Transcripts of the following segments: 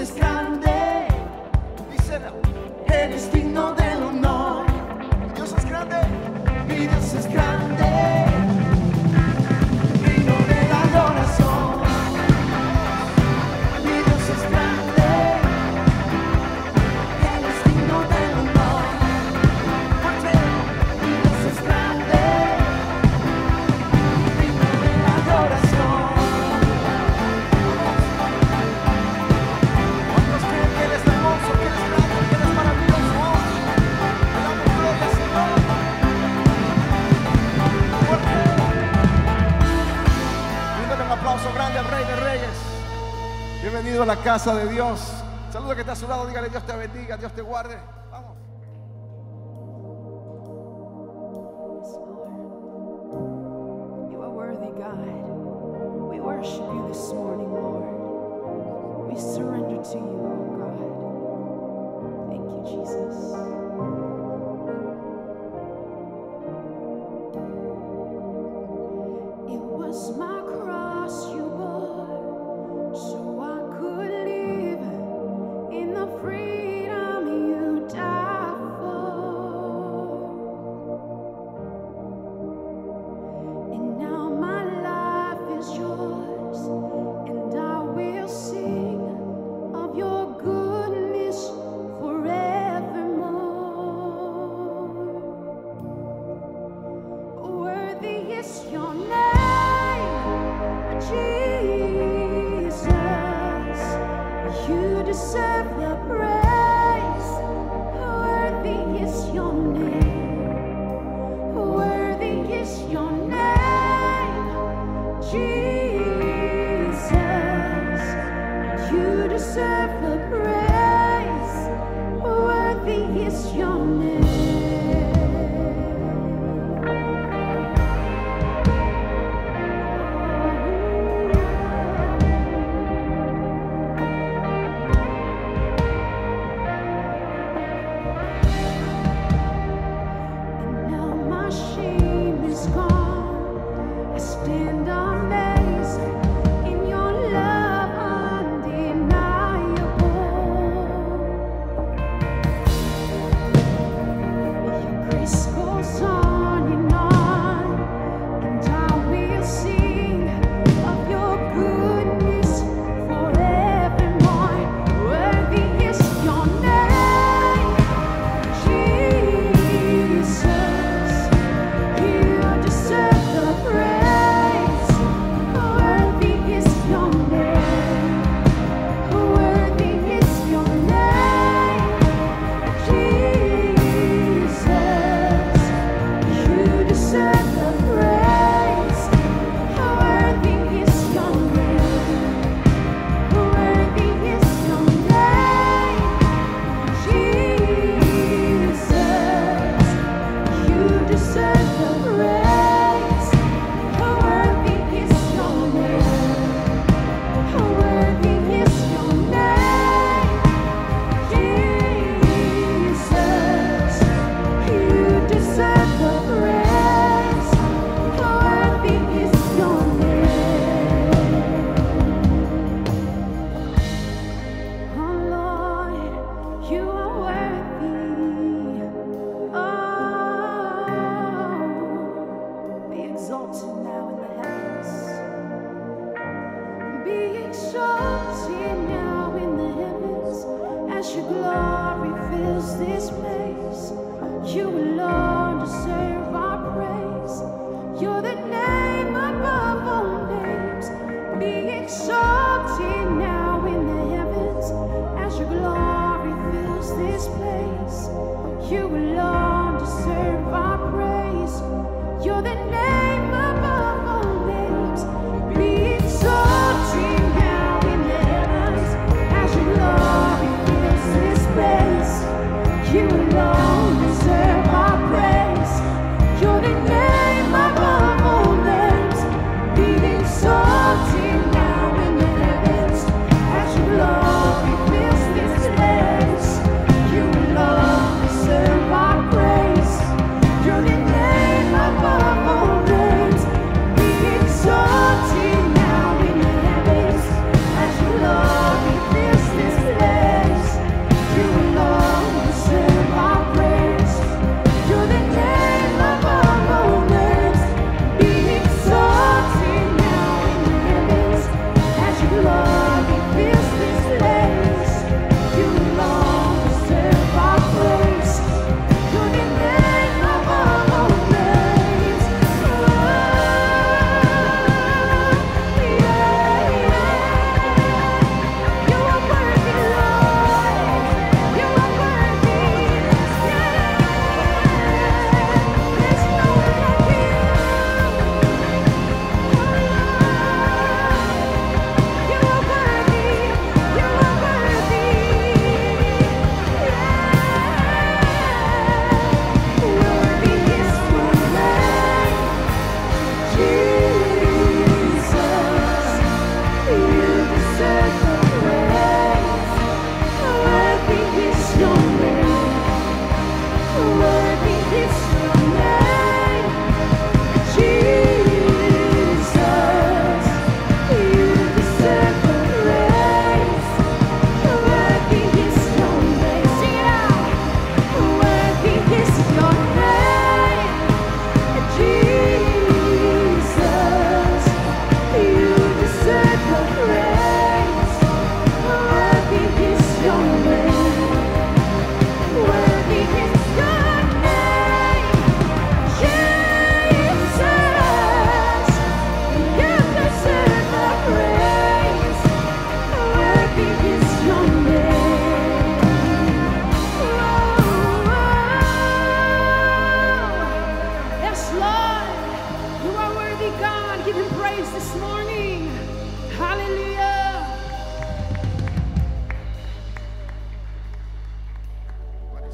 es grande. Bienvenido a la casa de Dios. Saluda que está a su lado, dígale Dios te bendiga, Dios te guarde. Vamos. Surrender to you, oh God. Thank you, Jesus.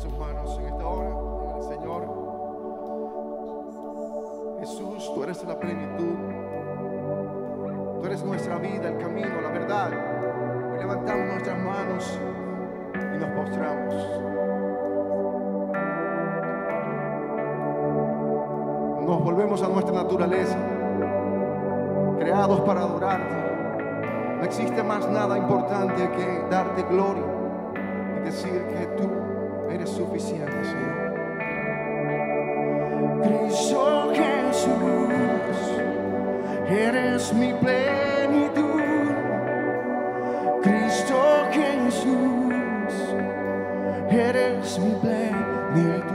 sus manos en esta hora. Señor, Jesús, tú eres la plenitud. Tú eres nuestra vida, el camino, la verdad. Hoy levantamos nuestras manos y nos postramos. Nos volvemos a nuestra naturaleza, creados para adorarte. No existe más nada importante que darte gloria y decir que tú Eres suficiente, Señor. Cristo Jesús, eres mi plenitud. Cristo Jesús, eres mi plenitud.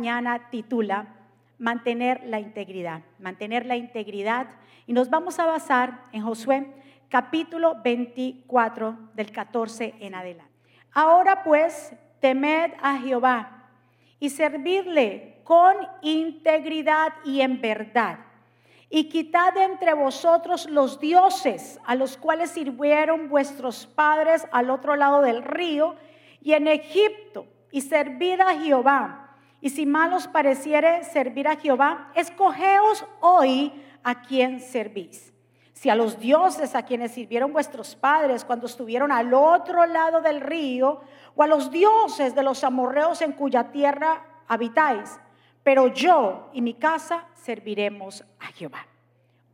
Mañana titula Mantener la integridad, mantener la integridad. Y nos vamos a basar en Josué capítulo 24 del 14 en adelante. Ahora pues, temed a Jehová y servidle con integridad y en verdad. Y quitad de entre vosotros los dioses a los cuales sirvieron vuestros padres al otro lado del río y en Egipto, y servid a Jehová. Y si mal os pareciere servir a Jehová, escogeos hoy a quien servís. Si a los dioses a quienes sirvieron vuestros padres cuando estuvieron al otro lado del río, o a los dioses de los amorreos en cuya tierra habitáis, pero yo y mi casa serviremos a Jehová.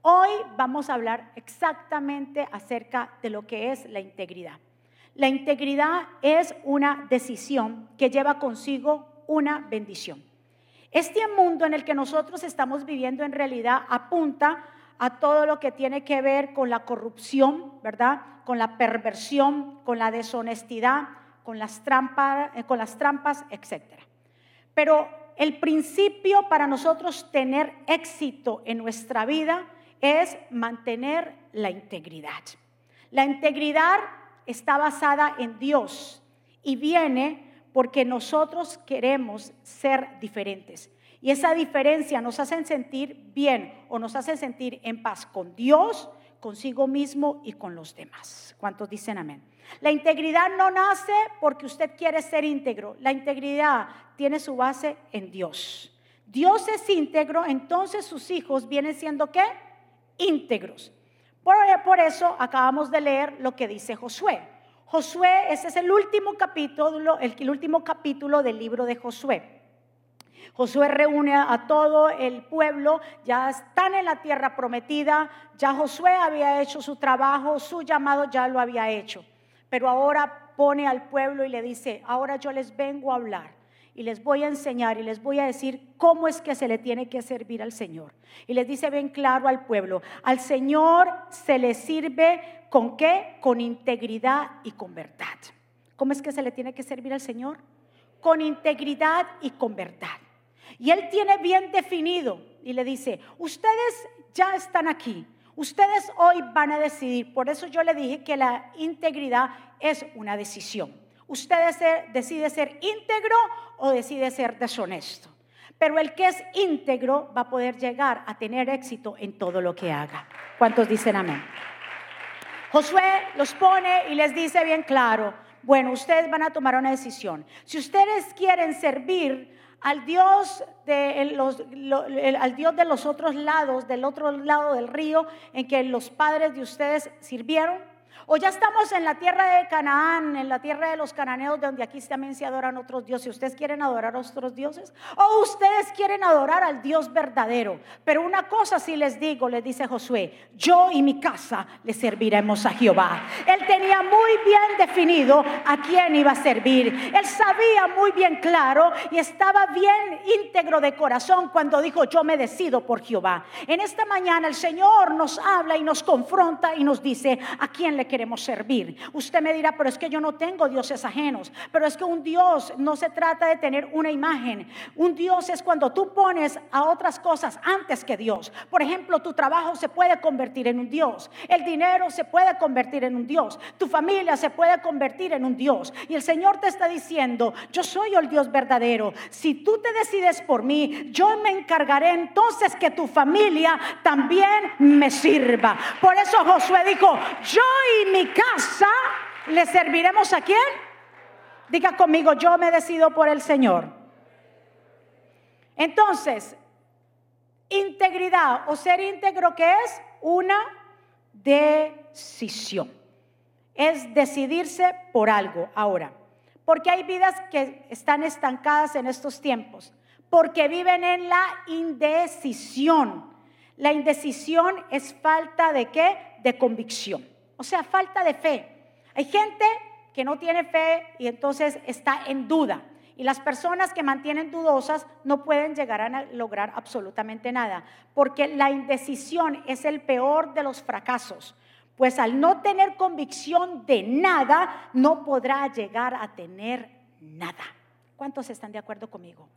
Hoy vamos a hablar exactamente acerca de lo que es la integridad. La integridad es una decisión que lleva consigo una bendición. Este mundo en el que nosotros estamos viviendo en realidad apunta a todo lo que tiene que ver con la corrupción, ¿verdad? Con la perversión, con la deshonestidad, con las trampas, eh, con las trampas, etcétera. Pero el principio para nosotros tener éxito en nuestra vida es mantener la integridad. La integridad está basada en Dios y viene porque nosotros queremos ser diferentes. Y esa diferencia nos hace sentir bien o nos hace sentir en paz con Dios, consigo mismo y con los demás. ¿Cuántos dicen amén? La integridad no nace porque usted quiere ser íntegro. La integridad tiene su base en Dios. Dios es íntegro, entonces sus hijos vienen siendo qué? Íntegros. Por, por eso acabamos de leer lo que dice Josué. Josué, ese es el último capítulo, el, el último capítulo del libro de Josué. Josué reúne a todo el pueblo, ya están en la tierra prometida, ya Josué había hecho su trabajo, su llamado ya lo había hecho, pero ahora pone al pueblo y le dice, ahora yo les vengo a hablar y les voy a enseñar y les voy a decir cómo es que se le tiene que servir al Señor. Y les dice bien claro al pueblo, al Señor se le sirve con qué? Con integridad y con verdad. ¿Cómo es que se le tiene que servir al Señor? Con integridad y con verdad. Y Él tiene bien definido y le dice, ustedes ya están aquí, ustedes hoy van a decidir. Por eso yo le dije que la integridad es una decisión. Usted decide ser íntegro o decide ser deshonesto. Pero el que es íntegro va a poder llegar a tener éxito en todo lo que haga. ¿Cuántos dicen amén? Josué los pone y les dice bien claro, bueno, ustedes van a tomar una decisión. Si ustedes quieren servir al Dios de los, al Dios de los otros lados, del otro lado del río, en que los padres de ustedes sirvieron, O ya estamos en la tierra de Canaán, en la tierra de los cananeos, donde aquí también se adoran otros dioses. ¿Ustedes quieren adorar a otros dioses? O ustedes quieren adorar al Dios verdadero. Pero una cosa sí les digo, les dice Josué, yo y mi casa le serviremos a Jehová. Él tenía muy bien definido a quién iba a servir. Él sabía muy bien claro y estaba bien íntegro de corazón cuando dijo, yo me decido por Jehová. En esta mañana el Señor nos habla y nos confronta y nos dice, ¿a quién le queremos servir. Usted me dirá, pero es que yo no tengo dioses ajenos. Pero es que un Dios no se trata de tener una imagen. Un Dios es cuando tú pones a otras cosas antes que Dios. Por ejemplo, tu trabajo se puede convertir en un Dios. El dinero se puede convertir en un Dios. Tu familia se puede convertir en un Dios. Y el Señor te está diciendo, yo soy el Dios verdadero. Si tú te decides por mí, yo me encargaré entonces que tu familia también me sirva. Por eso Josué dijo, yo mi casa le serviremos a quién? Diga conmigo, yo me decido por el Señor. Entonces, integridad o ser íntegro, ¿qué es? Una decisión. Es decidirse por algo. Ahora, porque hay vidas que están estancadas en estos tiempos, porque viven en la indecisión. La indecisión es falta de qué? De convicción. O sea, falta de fe. Hay gente que no tiene fe y entonces está en duda. Y las personas que mantienen dudosas no pueden llegar a lograr absolutamente nada, porque la indecisión es el peor de los fracasos. Pues al no tener convicción de nada, no podrá llegar a tener nada. ¿Cuántos están de acuerdo conmigo?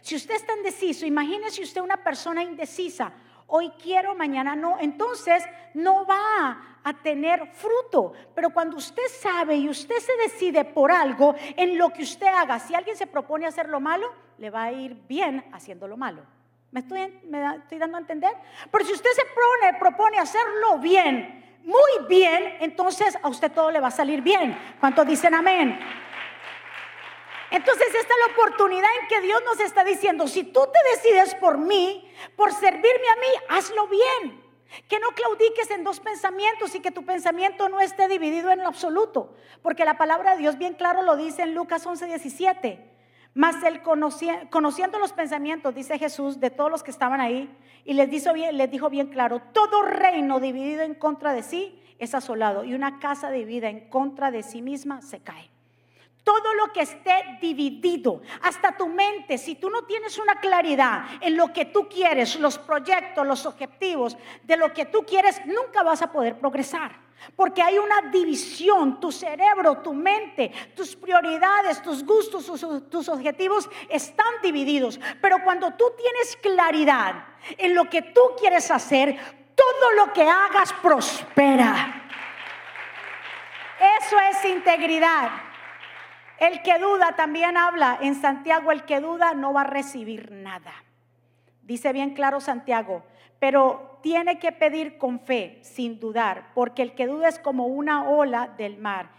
Si usted está indeciso, imagínese usted una persona indecisa hoy quiero, mañana no, entonces no va a tener fruto. Pero cuando usted sabe y usted se decide por algo en lo que usted haga, si alguien se propone hacer lo malo, le va a ir bien haciendo lo malo. ¿Me estoy, dando a entender? Pero si usted se propone, propone hacerlo bien, muy bien, entonces a usted todo le va a salir bien. ¿Cuántos dicen amén? Entonces esta es la oportunidad en que Dios nos está diciendo, si tú te decides por mí, por servirme a mí, hazlo bien. Que no claudiques en dos pensamientos y que tu pensamiento no esté dividido en lo absoluto. Porque la palabra de Dios bien claro lo dice en Lucas 11, 17. Mas él conociendo los pensamientos, dice Jesús, de todos los que estaban ahí, y les dijo, bien, les dijo bien claro, todo reino dividido en contra de sí es asolado, y una casa dividida en contra de sí misma se cae todo lo que esté dividido, hasta tu mente, si tú no tienes una claridad en lo que tú quieres, los proyectos, los objetivos de lo que tú quieres, nunca vas a poder progresar. Porque hay una división, tu cerebro, tu mente, tus prioridades, tus gustos, tus, objetivos están divididos. Pero cuando tú tienes claridad en lo que tú quieres hacer, todo lo que hagas prospera. Eso es integridad. El que duda también habla en Santiago, el que duda no va a recibir nada. Dice bien claro Santiago, pero tiene que pedir con fe, sin dudar, porque el que duda es como una ola del mar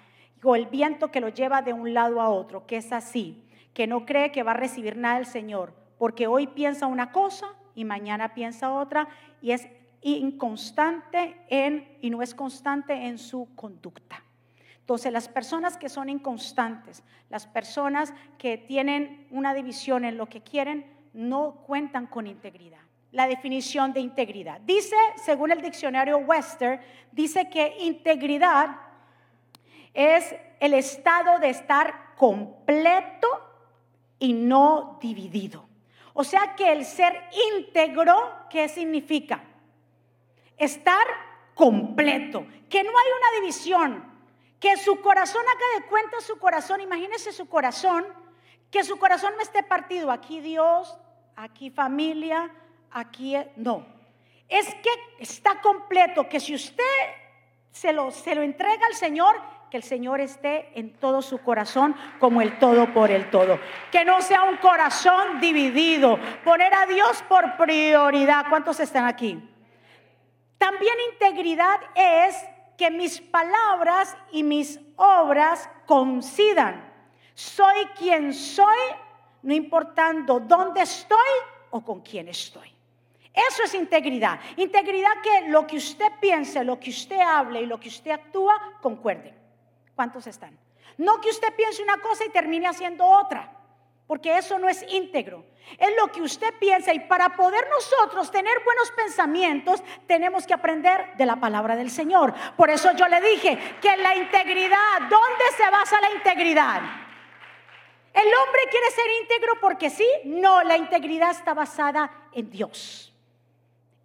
o el viento que lo lleva de un lado a otro, que es así, que no cree que va a recibir nada del Señor, porque hoy piensa una cosa y mañana piensa otra y es inconstante en y no es constante en su conducta. Entonces, las personas que son inconstantes, las personas que tienen una división en lo que quieren, no cuentan con integridad. La definición de integridad. Dice, según el diccionario Webster, dice que integridad es el estado de estar completo y no dividido. O sea que el ser íntegro, ¿qué significa? Estar completo, que no hay una división, que su corazón haga de cuenta su corazón, imagínese su corazón, que su corazón no esté partido, aquí Dios, aquí familia, aquí no. Es que está completo, que si usted se lo, se lo entrega al Señor, que el Señor esté en todo su corazón como el todo por el todo. Que no sea un corazón dividido. Poner a Dios por prioridad. ¿Cuántos están aquí? También integridad es que mis palabras y mis obras coincidan. Soy quien soy, no importando dónde estoy o con quién estoy. Eso es integridad. Integridad que lo que usted piense, lo que usted hable y lo que usted actúa, concuerde. ¿Cuántos están? No que usted piense una cosa y termine haciendo otra, porque eso no es íntegro. Es lo que usted piensa y para poder nosotros tener buenos pensamientos tenemos que aprender de la palabra del Señor. Por eso yo le dije que la integridad, ¿dónde se basa la integridad? ¿El hombre quiere ser íntegro porque sí? No, la integridad está basada en Dios.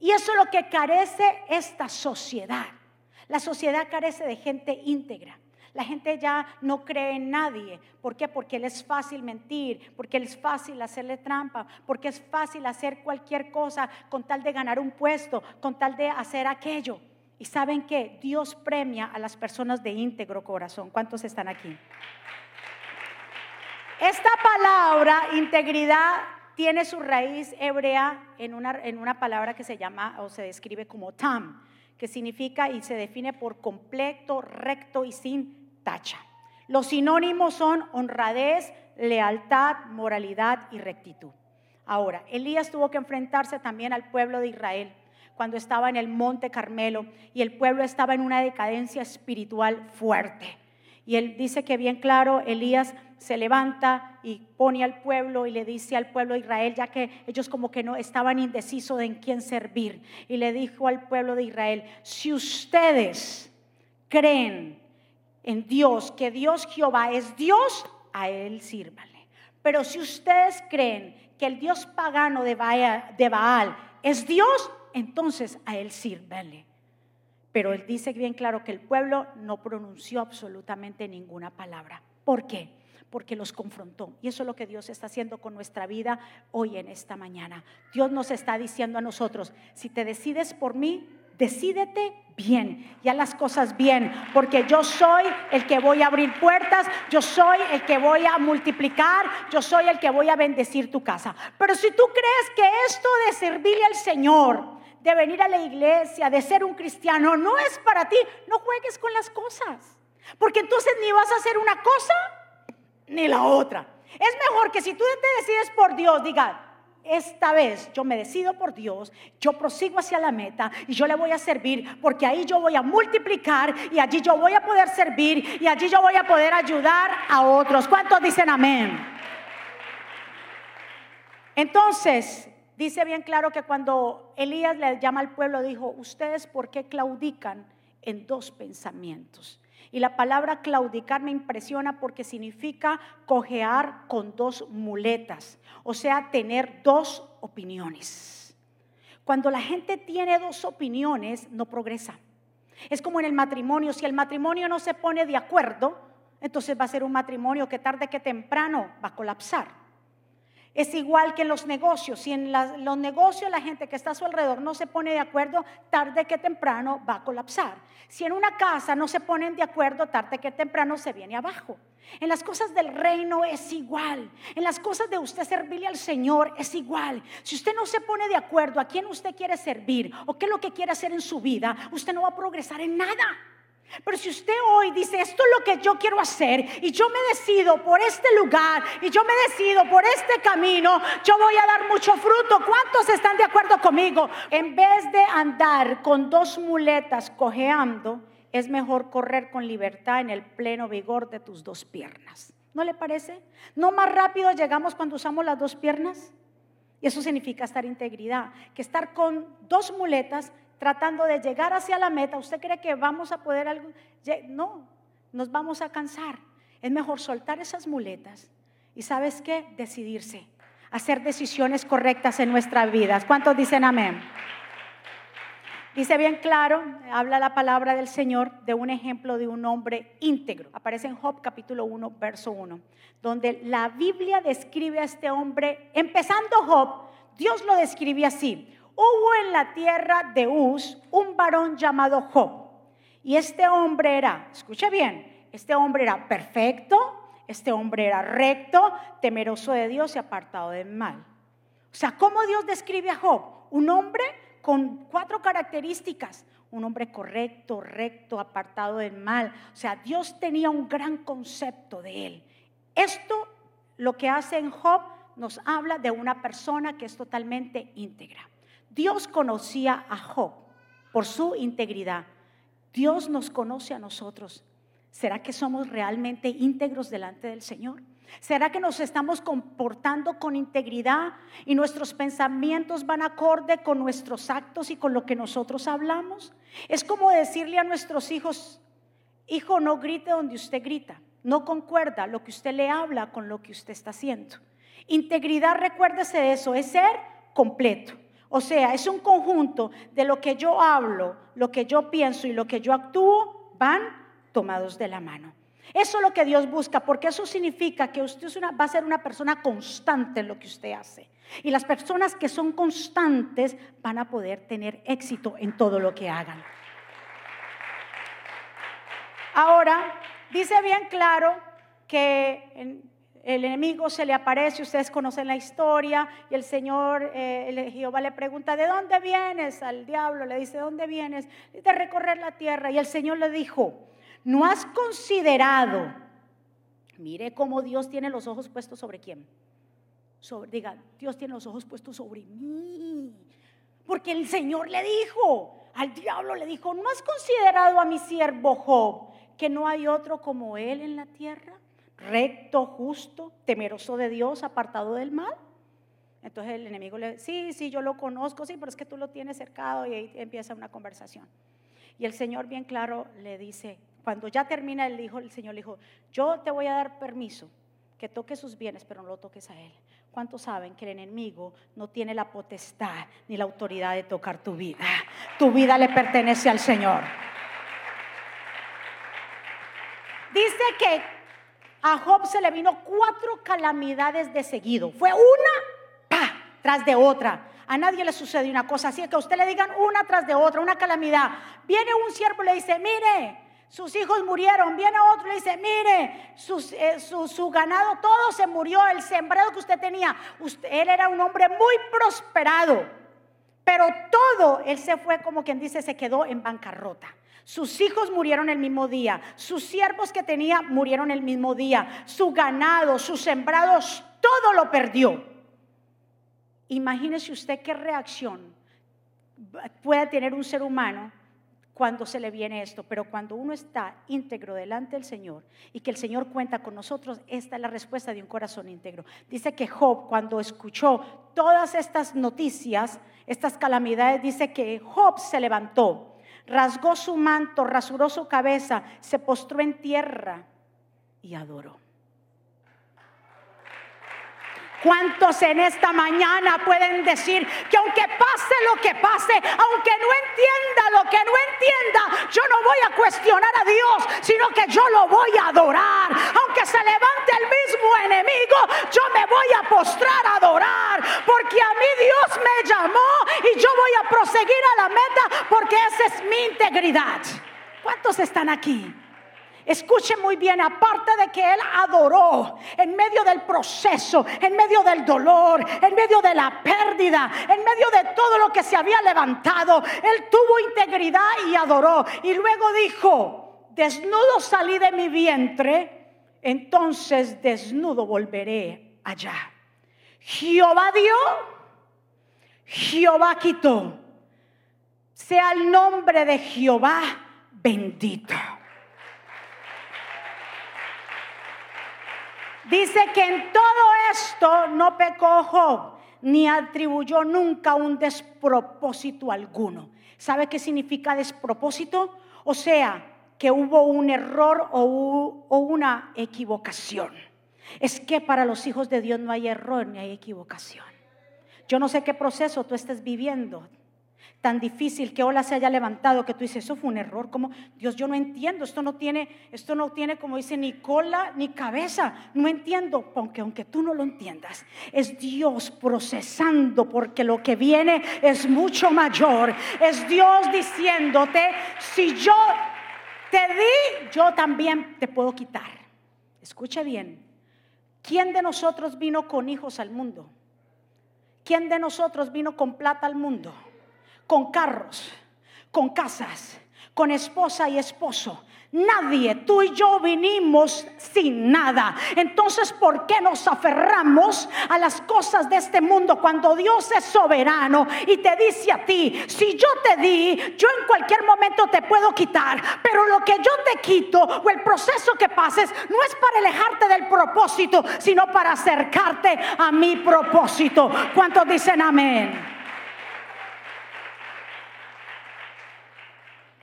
Y eso es lo que carece esta sociedad. La sociedad carece de gente íntegra. La gente ya no cree en nadie. ¿Por qué? Porque le es fácil mentir, porque es fácil hacerle trampa, porque es fácil hacer cualquier cosa con tal de ganar un puesto, con tal de hacer aquello. Y saben que Dios premia a las personas de íntegro corazón. ¿Cuántos están aquí? Esta palabra, integridad, tiene su raíz hebrea en una, en una palabra que se llama o se describe como tam, que significa y se define por completo, recto y sin tacha. Los sinónimos son honradez, lealtad, moralidad y rectitud. Ahora, Elías tuvo que enfrentarse también al pueblo de Israel cuando estaba en el monte Carmelo y el pueblo estaba en una decadencia espiritual fuerte. Y él dice que bien claro, Elías se levanta y pone al pueblo y le dice al pueblo de Israel, ya que ellos como que no estaban indecisos de en quién servir, y le dijo al pueblo de Israel, si ustedes creen en Dios, que Dios Jehová es Dios, a Él sírvanle. Pero si ustedes creen que el Dios pagano de Baal, es Dios, entonces a Él sírvanle. Pero Él dice bien claro que el pueblo no pronunció absolutamente ninguna palabra. ¿Por qué? Porque los confrontó. Y eso es lo que Dios está haciendo con nuestra vida hoy en esta mañana. Dios nos está diciendo a nosotros, si te decides por mí, Decídete bien y las cosas bien, porque yo soy el que voy a abrir puertas, yo soy el que voy a multiplicar, yo soy el que voy a bendecir tu casa. Pero si tú crees que esto de servirle al Señor, de venir a la iglesia, de ser un cristiano, no es para ti, no juegues con las cosas, porque entonces ni vas a hacer una cosa ni la otra. Es mejor que si tú te decides por Dios, diga, esta vez yo me decido por Dios, yo prosigo hacia la meta y yo le voy a servir porque ahí yo voy a multiplicar y allí yo voy a poder servir y allí yo voy a poder ayudar a otros. ¿Cuántos dicen amén? Entonces, dice bien claro que cuando Elías le llama al pueblo, dijo, ustedes por qué claudican en dos pensamientos. Y la palabra claudicar me impresiona porque significa cojear con dos muletas, o sea, tener dos opiniones. Cuando la gente tiene dos opiniones, no progresa. Es como en el matrimonio, si el matrimonio no se pone de acuerdo, entonces va a ser un matrimonio que tarde que temprano va a colapsar. Es igual que en los negocios. Si en los negocios la gente que está a su alrededor no se pone de acuerdo, tarde que temprano va a colapsar. Si en una casa no se ponen de acuerdo, tarde que temprano se viene abajo. En las cosas del reino es igual. En las cosas de usted servirle al Señor es igual. Si usted no se pone de acuerdo a quién usted quiere servir o qué es lo que quiere hacer en su vida, usted no va a progresar en nada. Pero si usted hoy dice, esto es lo que yo quiero hacer y yo me decido por este lugar y yo me decido por este camino, yo voy a dar mucho fruto. ¿Cuántos están de acuerdo conmigo? En vez de andar con dos muletas cojeando, es mejor correr con libertad en el pleno vigor de tus dos piernas. ¿No le parece? ¿No más rápido llegamos cuando usamos las dos piernas? Y eso significa estar integridad, que estar con dos muletas tratando de llegar hacia la meta, ¿usted cree que vamos a poder algo? No, nos vamos a cansar. Es mejor soltar esas muletas y sabes qué, decidirse, hacer decisiones correctas en nuestras vidas. ¿Cuántos dicen amén? Dice bien claro, habla la palabra del Señor de un ejemplo de un hombre íntegro. Aparece en Job capítulo 1, verso 1, donde la Biblia describe a este hombre, empezando Job, Dios lo describe así, hubo en la tierra de Uz un varón llamado Job. Y este hombre era, escucha bien, este hombre era perfecto, este hombre era recto, temeroso de Dios y apartado del mal. O sea, ¿cómo Dios describe a Job? Un hombre con cuatro características. Un hombre correcto, recto, apartado del mal. O sea, Dios tenía un gran concepto de él. Esto lo que hace en Job nos habla de una persona que es totalmente íntegra. Dios conocía a Job por su integridad. Dios nos conoce a nosotros. ¿Será que somos realmente íntegros delante del Señor? ¿Será que nos estamos comportando con integridad y nuestros pensamientos van acorde con nuestros actos y con lo que nosotros hablamos? Es como decirle a nuestros hijos, hijo, no grite donde usted grita, no concuerda lo que usted le habla con lo que usted está haciendo. Integridad, recuérdese de eso, es ser completo. O sea, es un conjunto de lo que yo hablo, lo que yo pienso y lo que yo actúo, van tomados de la mano. Eso es lo que Dios busca, porque eso significa que usted va a ser una persona constante en lo que usted hace. Y las personas que son constantes van a poder tener éxito en todo lo que hagan. Ahora, dice bien claro que el enemigo se le aparece, ustedes conocen la historia, y el Señor, eh, el Jehová le pregunta, ¿de dónde vienes? Al diablo le dice, ¿de dónde vienes? De recorrer la tierra. Y el Señor le dijo, ¿no has considerado? Mire cómo Dios tiene los ojos puestos sobre quién. Sobre, diga, Dios tiene los ojos puestos sobre mí. Porque el Señor le dijo, al diablo le dijo, ¿no has considerado a mi siervo Job que no hay otro como él en la tierra? Recto, justo, temeroso de Dios, apartado del mal. Entonces el enemigo le dice, sí, sí, yo lo conozco, sí, pero es que tú lo tienes cercado y ahí empieza una conversación. Y el Señor bien claro le dice, cuando ya termina, el, hijo, el Señor le dijo, yo te voy a dar permiso que toques sus bienes, pero no lo toques a Él. ¿Cuántos saben que el enemigo no tiene la potestad ni la autoridad de tocar tu vida? Tu vida le pertenece al Señor. Dice que a Job se le vino cuatro calamidades de seguido. Fue una, pa, tras de otra. A nadie le sucede una cosa así, que a usted le digan una tras de otra, una calamidad. Viene un siervo y le dice, mire, sus hijos murieron. Viene otro y le dice, mire, eh, su, ganado todo se murió, el sembrado que usted tenía. Usted, él era un hombre muy prosperado, pero todo, él se fue como quien dice, se quedó en bancarrota. Sus hijos murieron el mismo día, sus siervos que tenía murieron el mismo día, su ganado, sus sembrados, todo lo perdió. Imagínese usted qué reacción puede tener un ser humano cuando se le viene esto, pero cuando uno está íntegro delante del Señor y que el Señor cuenta con nosotros, esta es la respuesta de un corazón íntegro. Dice que Job, cuando escuchó todas estas noticias, estas calamidades, dice que Job se levantó, rasgó su manto, rasuró su cabeza, se postró en tierra y adoró. ¿Cuántos en esta mañana pueden decir que aunque pase lo que pase, aunque no entienda lo que no entienda, yo no voy a cuestionar a Dios, sino que yo lo voy a adorar? Aunque se levante el mismo enemigo, yo me voy a postrar a adorar, porque a mí Dios me llamó y yo voy a proseguir a la meta porque esa es mi integridad. ¿Cuántos están aquí? Escuche muy bien, aparte de que él adoró en medio del proceso, en medio del dolor, en medio de la pérdida, en medio de todo lo que se había levantado, él tuvo integridad y adoró. Y luego dijo, desnudo salí de mi vientre, entonces desnudo volveré allá. Jehová dio, Jehová quitó. Sea el nombre de Jehová bendito. Dice que en todo esto no pecó Job, ni atribuyó nunca un despropósito alguno. ¿Sabe qué significa despropósito? O sea, que hubo un error o, una equivocación. Es que para los hijos de Dios no hay error ni hay equivocación. Yo no sé qué proceso tú estés viviendo tan difícil que ola se haya levantado que tú dices, eso fue un error, como Dios, yo no entiendo, esto no tiene, esto no tiene como dice ni cola ni cabeza, no entiendo, aunque aunque tú no lo entiendas, es Dios procesando porque lo que viene es mucho mayor, es Dios diciéndote, si yo te di, yo también te puedo quitar. Escuche bien, ¿quién de nosotros vino con hijos al mundo? ¿Quién de nosotros vino con plata al mundo? Con carros, con casas, con esposa y esposo. Nadie, tú y yo vinimos sin nada. Entonces, ¿por qué nos aferramos a las cosas de este mundo cuando Dios es soberano y te dice a ti, si yo te di, yo en cualquier momento te puedo quitar, pero lo que yo te quito o el proceso que pases no es para alejarte del propósito, sino para acercarte a mi propósito. ¿Cuántos dicen amén?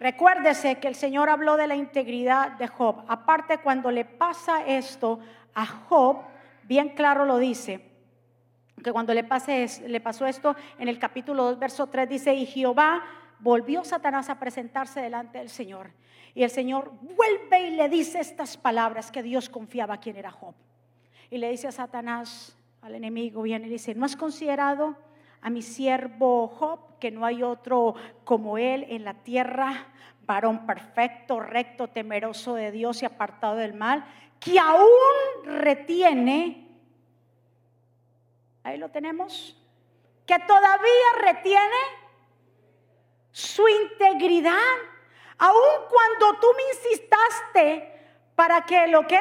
Recuérdese que el Señor habló de la integridad de Job. Aparte, cuando le pasa esto a Job, bien claro lo dice, que cuando le, pase, le pasó esto en el capítulo 2, verso 3, dice, y Jehová volvió Satanás a presentarse delante del Señor. Y el Señor vuelve y le dice estas palabras que Dios confiaba a era Job. Y le dice a Satanás, al enemigo, viene y dice, ¿no has considerado a mi siervo Job, que no hay otro como él en la tierra, varón perfecto, recto, temeroso de Dios y apartado del mal, que aún retiene, ahí lo tenemos, que todavía retiene su integridad, aun cuando tú me insistaste para que lo que,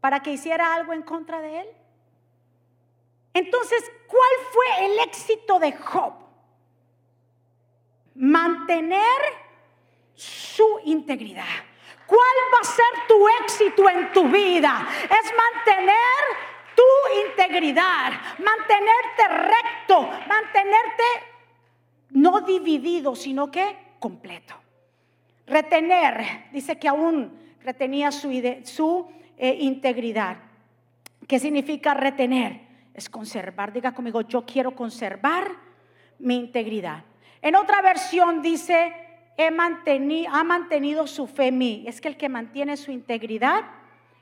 para que hiciera algo en contra de él. Entonces, ¿cuál fue el éxito de Job? mantener su integridad. ¿Cuál va a ser tu éxito en tu vida? Es mantener tu integridad, mantenerte recto, mantenerte no dividido, sino que completo. Retener, dice que aún retenía su, eh, integridad. ¿Qué significa retener? Es conservar. Diga conmigo, yo quiero conservar mi integridad. En otra versión dice, ha mantenido su fe en mí. Es que el que mantiene su integridad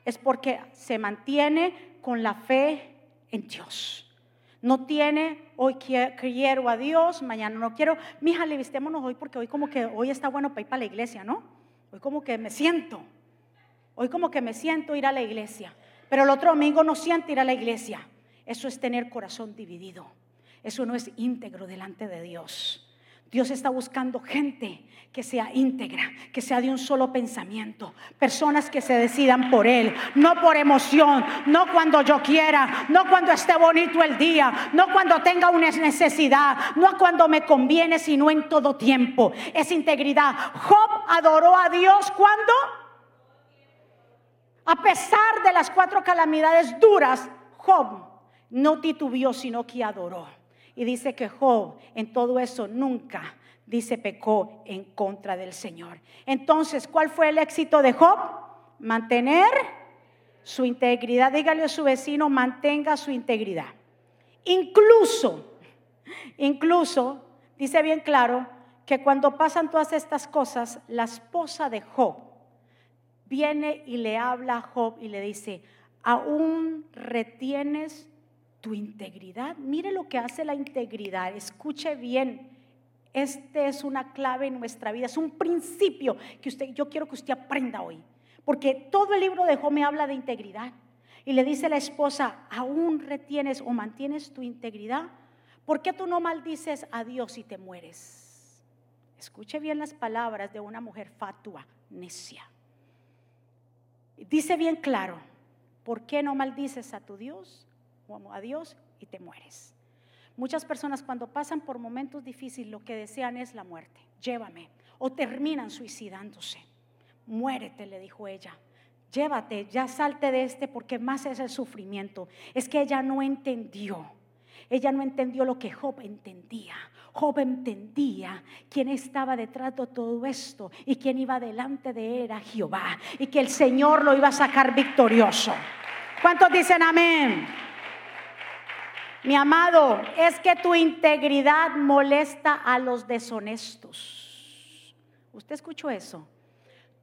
es porque se mantiene con la fe en Dios. No tiene, hoy quiero a Dios, mañana no quiero. Mija, le vistémonos hoy porque hoy como que hoy está bueno para ir para la iglesia, ¿no? Hoy como que me siento. Hoy como que me siento ir a la iglesia. Pero el otro domingo no siento ir a la iglesia. Eso es tener corazón dividido. Eso no es íntegro delante de Dios. Dios está buscando gente que sea íntegra, que sea de un solo pensamiento, personas que se decidan por Él, no por emoción, no cuando yo quiera, no cuando esté bonito el día, no cuando tenga una necesidad, no cuando me conviene, sino en todo tiempo. Es integridad. Job adoró a Dios cuando, a pesar de las cuatro calamidades duras, Job no titubió, sino que adoró. Y dice que Job en todo eso nunca, dice, pecó en contra del Señor. Entonces, ¿cuál fue el éxito de Job? Mantener su integridad. Dígale a su vecino, mantenga su integridad. Incluso, incluso, dice bien claro, que cuando pasan todas estas cosas, la esposa de Job viene y le habla a Job y le dice, aún retienes tu integridad. Mire lo que hace la integridad. Escuche bien. Este es una clave en nuestra vida, es un principio que usted, yo quiero que usted aprenda hoy. Porque todo el libro de Job me habla de integridad. Y le dice la esposa, aún retienes o mantienes tu integridad. ¿Por qué tú no maldices a Dios y te mueres? Escuche bien las palabras de una mujer fatua, necia. Dice bien claro, ¿por qué no maldices a tu Dios a Dios y te mueres. Muchas personas cuando pasan por momentos difíciles lo que desean es la muerte. Llévame. O terminan suicidándose. Muérete, le dijo ella. Llévate, ya salte de este porque más es el sufrimiento. Es que ella no entendió. Ella no entendió lo que Job entendía. Job entendía quién estaba detrás de todo esto y quién iba delante de él era Jehová y que el Señor lo iba a sacar victorioso. ¿Cuántos dicen amén? Mi amado, es que tu integridad molesta a los deshonestos. ¿Usted escuchó eso?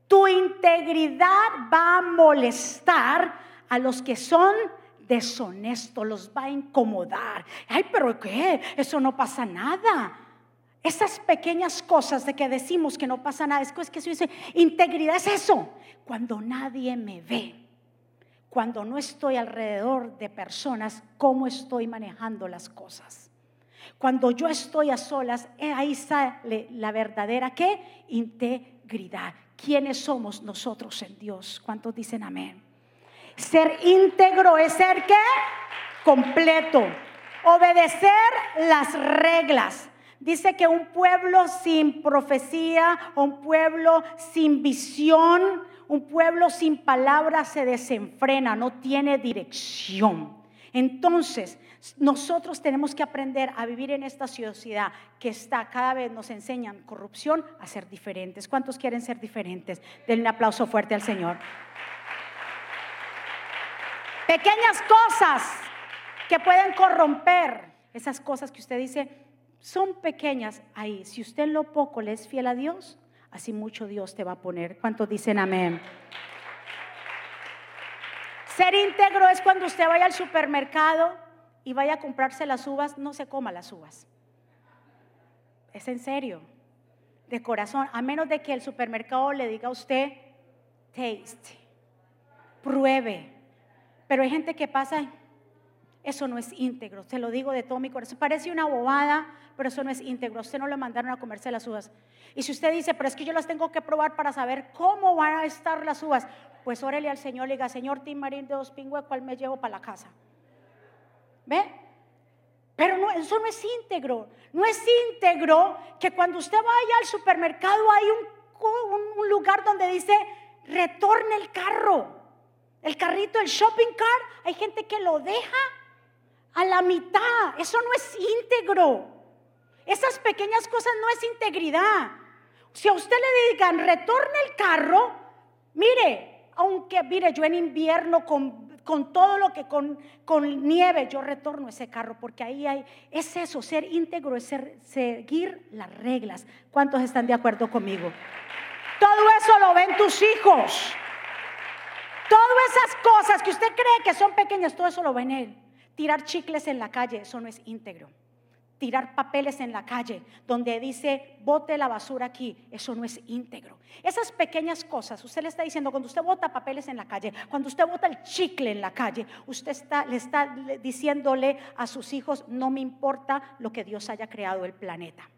Tu integridad va a molestar a los que son deshonestos, los va a incomodar. Ay, pero ¿qué? Eso no pasa nada. Esas pequeñas cosas de que decimos que no pasa nada, es que eso dice, integridad es eso, cuando nadie me ve cuando no estoy alrededor de personas, cómo estoy manejando las cosas. Cuando yo estoy a solas, eh, ahí sale la verdadera ¿qué? integridad. ¿Quiénes somos nosotros en Dios? ¿Cuántos dicen amén? Ser íntegro es ser qué? Completo. Obedecer las reglas. Dice que un pueblo sin profecía, un pueblo sin visión, un pueblo sin palabras se desenfrena, no tiene dirección. Entonces, nosotros tenemos que aprender a vivir en esta sociedad que está, cada vez nos enseñan corrupción, a ser diferentes. ¿Cuántos quieren ser diferentes? Denle un aplauso fuerte al Señor. Pequeñas cosas que pueden corromper, esas cosas que usted dice, son pequeñas ahí. Si usted en lo poco le es fiel a Dios, así mucho Dios te va a poner. ¿Cuántos dicen amén? Ser íntegro es cuando usted vaya al supermercado y vaya a comprarse las uvas, no se coma las uvas. Es en serio, de corazón, a menos de que el supermercado le diga a usted, taste, pruebe. Pero hay gente que pasa, eso no es íntegro, te lo digo de todo mi corazón. Parece una bobada, pero eso no es íntegro. Usted no lo mandaron a comerse las uvas. Y si usted dice, pero es que yo las tengo que probar para saber cómo van a estar las uvas, pues órele al Señor y diga, Señor Tim Marín de dos pingües, ¿cuál me llevo para la casa? ¿Ve? Pero eso no es íntegro. No es íntegro que cuando usted vaya al supermercado hay un, un lugar donde dice, retorne el carro. El carrito, el shopping cart, hay gente que lo deja a la mitad. Eso no es íntegro. Esas pequeñas cosas no es integridad. Si a usted le digan, retorne el carro, mire, aunque, mire, yo en invierno con, con todo lo que con, con, nieve, yo retorno ese carro, porque ahí hay, es eso, ser íntegro, es seguir las reglas. ¿Cuántos están de acuerdo conmigo? Todo eso lo ven tus hijos. Todas esas cosas que usted cree que son pequeñas, todo eso lo ven él. Tirar chicles en la calle, eso no es íntegro. Tirar papeles en la calle donde dice bote la basura aquí, eso no es íntegro. Esas pequeñas cosas, usted le está diciendo, cuando usted bota papeles en la calle, cuando usted bota el chicle en la calle, usted está, le está diciéndole a sus hijos, no me importa lo que Dios haya creado el planeta.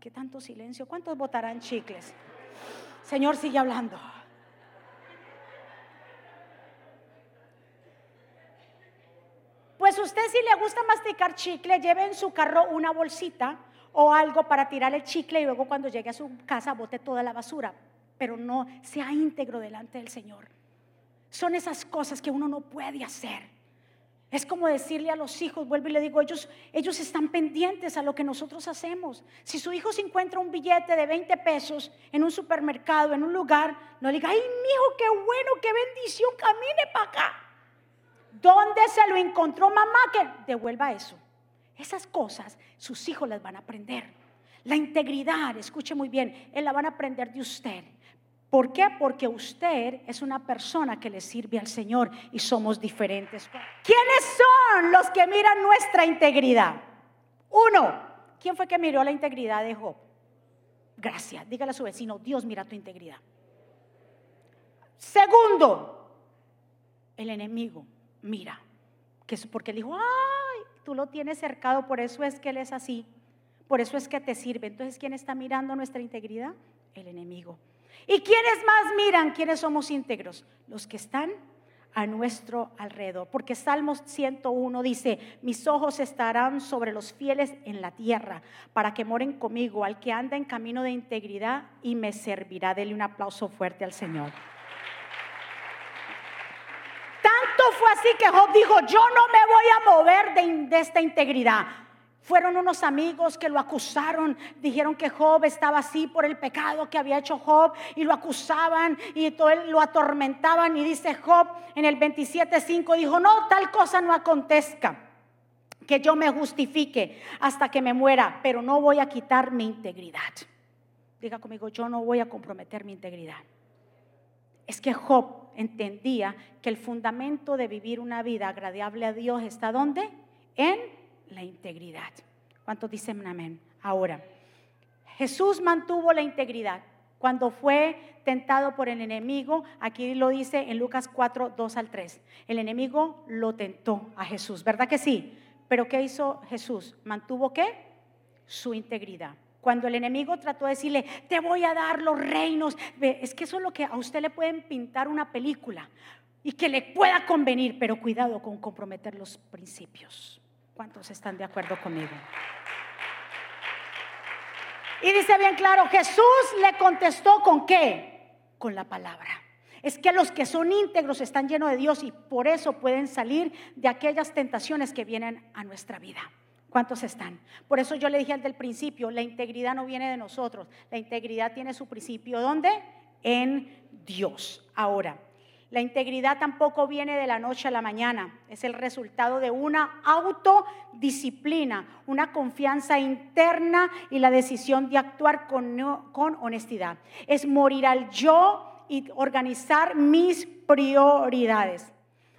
¿Qué tanto silencio? ¿Cuántos botarán chicles? Señor, sigue hablando. Usted si le gusta masticar chicle, lleve en su carro una bolsita o algo para tirar el chicle y luego cuando llegue a su casa bote toda la basura, pero no sea íntegro delante del Señor. Son esas cosas que uno no puede hacer. Es como decirle a los hijos, vuelvo y le digo, ellos, ellos están pendientes a lo que nosotros hacemos. Si su hijo se encuentra un billete de 20 pesos en un supermercado, en un lugar, no le diga, ay, mi hijo, qué bueno, qué bendición, camine para acá. ¿Dónde se lo encontró mamá? Que devuelva eso. Esas cosas sus hijos las van a aprender. La integridad, escuche muy bien, él la van a aprender de usted. ¿Por qué? Porque usted es una persona que le sirve al Señor y somos diferentes. ¿Quiénes son los que miran nuestra integridad? Uno, ¿quién fue que miró la integridad de Job? Gracias, dígale a su vecino, Dios mira tu integridad. Segundo, el enemigo mira, que es porque él dijo, ay, tú lo tienes cercado, por eso es que él es así, por eso es que te sirve. Entonces, ¿quién está mirando nuestra integridad? El enemigo. ¿Y quiénes más miran quiénes somos íntegros? Los que están a nuestro alrededor. Porque Salmos 101 dice, mis ojos estarán sobre los fieles en la tierra, para que moren conmigo, al que anda en camino de integridad y me servirá. Dele un aplauso fuerte al Señor. Fue así que Job dijo, yo no me voy a mover de, esta integridad. Fueron unos amigos que lo acusaron, dijeron que Job estaba así por el pecado que había hecho Job y lo acusaban y todo él lo atormentaban y dice Job en el 27.5 dijo, no, tal cosa no acontezca, que yo me justifique hasta que me muera, pero no voy a quitar mi integridad. Diga conmigo, yo no voy a comprometer mi integridad es que Job entendía que el fundamento de vivir una vida agradable a Dios está ¿dónde? En la integridad. ¿Cuántos dicen amén? Ahora, Jesús mantuvo la integridad cuando fue tentado por el enemigo, aquí lo dice en Lucas 4, 2 al 3. El enemigo lo tentó a Jesús, ¿verdad que sí? Pero ¿qué hizo Jesús? ¿Mantuvo qué? Su integridad. Cuando el enemigo trató de decirle, te voy a dar los reinos, es que eso es lo que a usted le pueden pintar una película y que le pueda convenir, pero cuidado con comprometer los principios. ¿Cuántos están de acuerdo conmigo? Y dice bien claro, Jesús le contestó con qué? Con la palabra. Es que los que son íntegros están llenos de Dios y por eso pueden salir de aquellas tentaciones que vienen a nuestra vida. ¿Cuántos están? Por eso yo le dije al del principio, la integridad no viene de nosotros, la integridad tiene su principio ¿dónde? En Dios. Ahora, la integridad tampoco viene de la noche a la mañana, es el resultado de una autodisciplina, una confianza interna y la decisión de actuar con, con honestidad. Es morir al yo y organizar mis prioridades.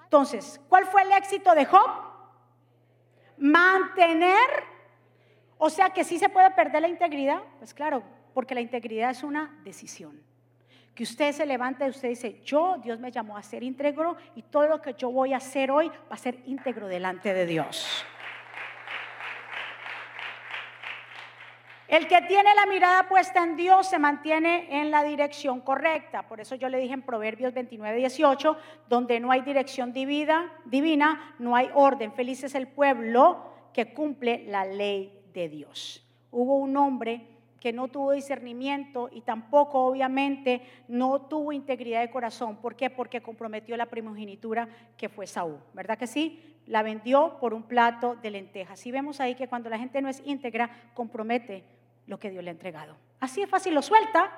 Entonces, ¿cuál fue el éxito de Job? Mantener, o sea que sí se puede perder la integridad, pues claro, porque la integridad es una decisión. Que usted se levante y usted dice, yo, Dios me llamó a ser íntegro y todo lo que yo voy a hacer hoy va a ser íntegro delante de Dios. El que tiene la mirada puesta en Dios se mantiene en la dirección correcta. Por eso yo le dije en Proverbios 29, 18, donde no hay dirección divina, divina, no hay orden. Feliz es el pueblo que cumple la ley de Dios. Hubo un hombre que no tuvo discernimiento y tampoco obviamente no tuvo integridad de corazón. ¿Por qué? Porque comprometió la primogenitura que fue Saúl. ¿Verdad que sí? La vendió por un plato de lentejas. Y vemos ahí que cuando la gente no es íntegra, compromete lo que Dios le ha entregado. Así es fácil, lo suelta,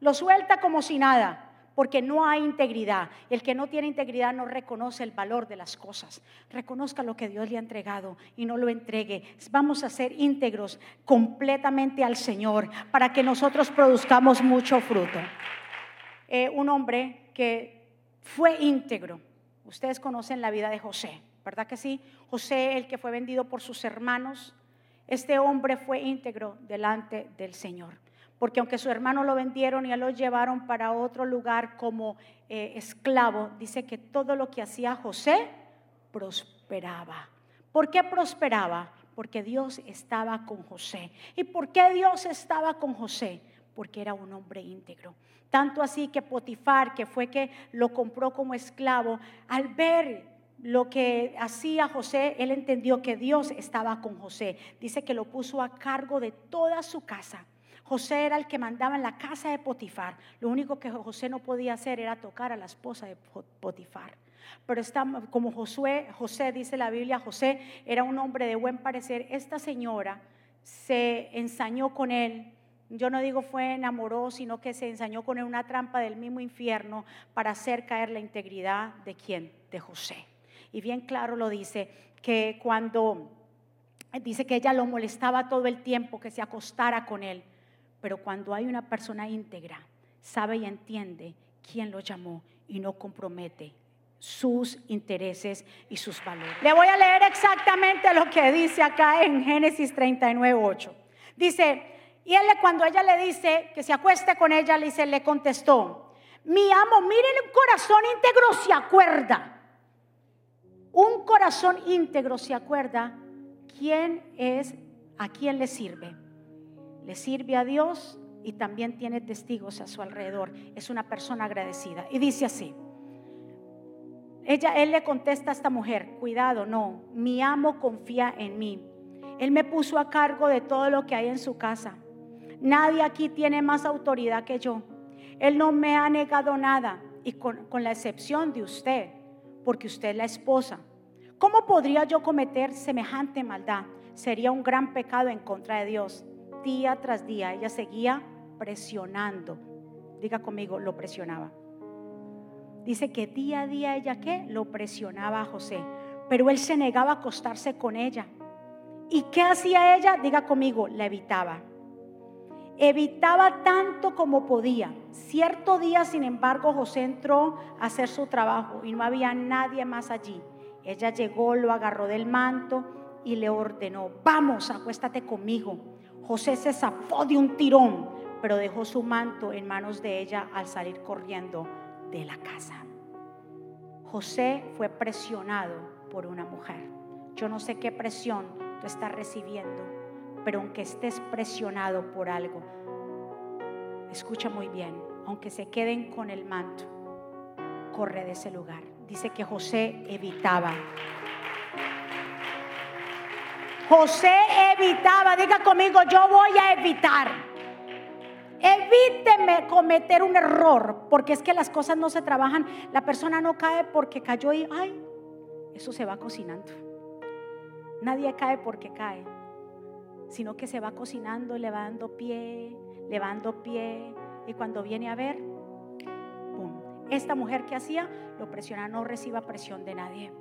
lo suelta como si nada, porque no hay integridad. El que no tiene integridad no reconoce el valor de las cosas. Reconozca lo que Dios le ha entregado y no lo entregue. Vamos a ser íntegros completamente al Señor para que nosotros produzcamos mucho fruto. Eh, un hombre que fue íntegro. Ustedes conocen la vida de José, ¿verdad que sí? José, el que fue vendido por sus hermanos, este hombre fue íntegro delante del Señor. Porque aunque su hermano lo vendieron y lo llevaron para otro lugar como eh, esclavo, dice que todo lo que hacía José prosperaba. ¿Por qué prosperaba? Porque Dios estaba con José. ¿Y por qué Dios estaba con José? Porque era un hombre íntegro. Tanto así que Potifar, que fue que lo compró como esclavo, al ver lo que hacía José, él entendió que Dios estaba con José. Dice que lo puso a cargo de toda su casa. José era el que mandaba en la casa de Potifar. Lo único que José no podía hacer era tocar a la esposa de Potifar. Pero como Josué, José dice la Biblia, José era un hombre de buen parecer. Esta señora se ensañó con él. Yo no digo fue enamoró, sino que se ensañó con él una trampa del mismo infierno para hacer caer la integridad de quién? De José y bien claro lo dice, que cuando dice que ella lo molestaba todo el tiempo, que se acostara con él, pero cuando hay una persona íntegra, sabe y entiende quién lo llamó y no compromete sus intereses y sus valores. Le voy a leer exactamente lo que dice acá en Génesis 39, 8. Dice, y él cuando ella le dice que se acueste con ella, le dice, le contestó, mi amo, miren un corazón íntegro se acuerda un corazón íntegro se acuerda quién es, a quién le sirve. Le sirve a Dios y también tiene testigos a su alrededor. Es una persona agradecida. Y dice así. Ella, él le contesta a esta mujer, cuidado, no, mi amo confía en mí. Él me puso a cargo de todo lo que hay en su casa. Nadie aquí tiene más autoridad que yo. Él no me ha negado nada, y con, con la excepción de usted porque usted es la esposa. ¿Cómo podría yo cometer semejante maldad? Sería un gran pecado en contra de Dios. Día tras día ella seguía presionando. Diga conmigo, lo presionaba. Dice que día a día ella qué? Lo presionaba a José. Pero él se negaba a acostarse con ella. ¿Y qué hacía ella? Diga conmigo, la evitaba. Evitaba tanto como podía. Cierto día, sin embargo, José entró a hacer su trabajo y no había nadie más allí. Ella llegó, lo agarró del manto y le ordenó, vamos, acuéstate conmigo. José se zafó de un tirón, pero dejó su manto en manos de ella al salir corriendo de la casa. José fue presionado por una mujer. Yo no sé qué presión tú estás recibiendo, pero aunque estés presionado por algo, escucha muy bien, aunque se queden con el manto, corre de ese lugar. Dice que José evitaba. José evitaba, diga conmigo, yo voy a evitar. Evíteme cometer un error, porque es que las cosas no se trabajan. La persona no cae porque cayó y, ay, eso se va cocinando. Nadie cae porque cae, sino que se va cocinando, le va dando pie, le va dando pie. Y cuando viene a ver, ¡pum! Esta mujer que hacía, lo presiona, no reciba presión de nadie.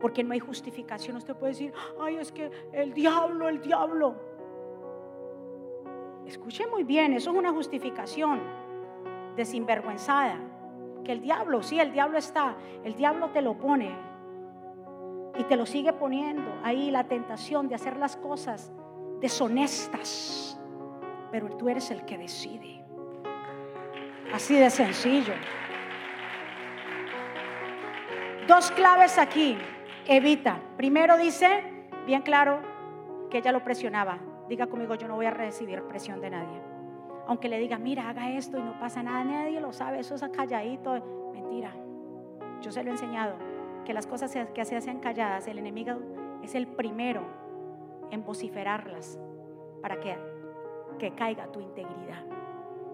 Porque no hay justificación. Usted puede decir, ay, es que el diablo, el diablo. Escuche muy bien, eso es una justificación de sinvergüenzada. Que el diablo, sí, el diablo está, el diablo te lo pone y te lo sigue poniendo ahí la tentación de hacer las cosas deshonestas. Pero tú eres el que decide. Así de sencillo. Dos claves aquí. Evita. Primero dice, bien claro, que ella lo presionaba. Diga conmigo, yo no voy a recibir presión de nadie. Aunque le diga, mira, haga esto y no pasa nada, nadie lo sabe, eso es calladito. Mentira. Yo se lo he enseñado, que las cosas que se hacen calladas, el enemigo es el primero en vociferarlas para que, que caiga tu integridad.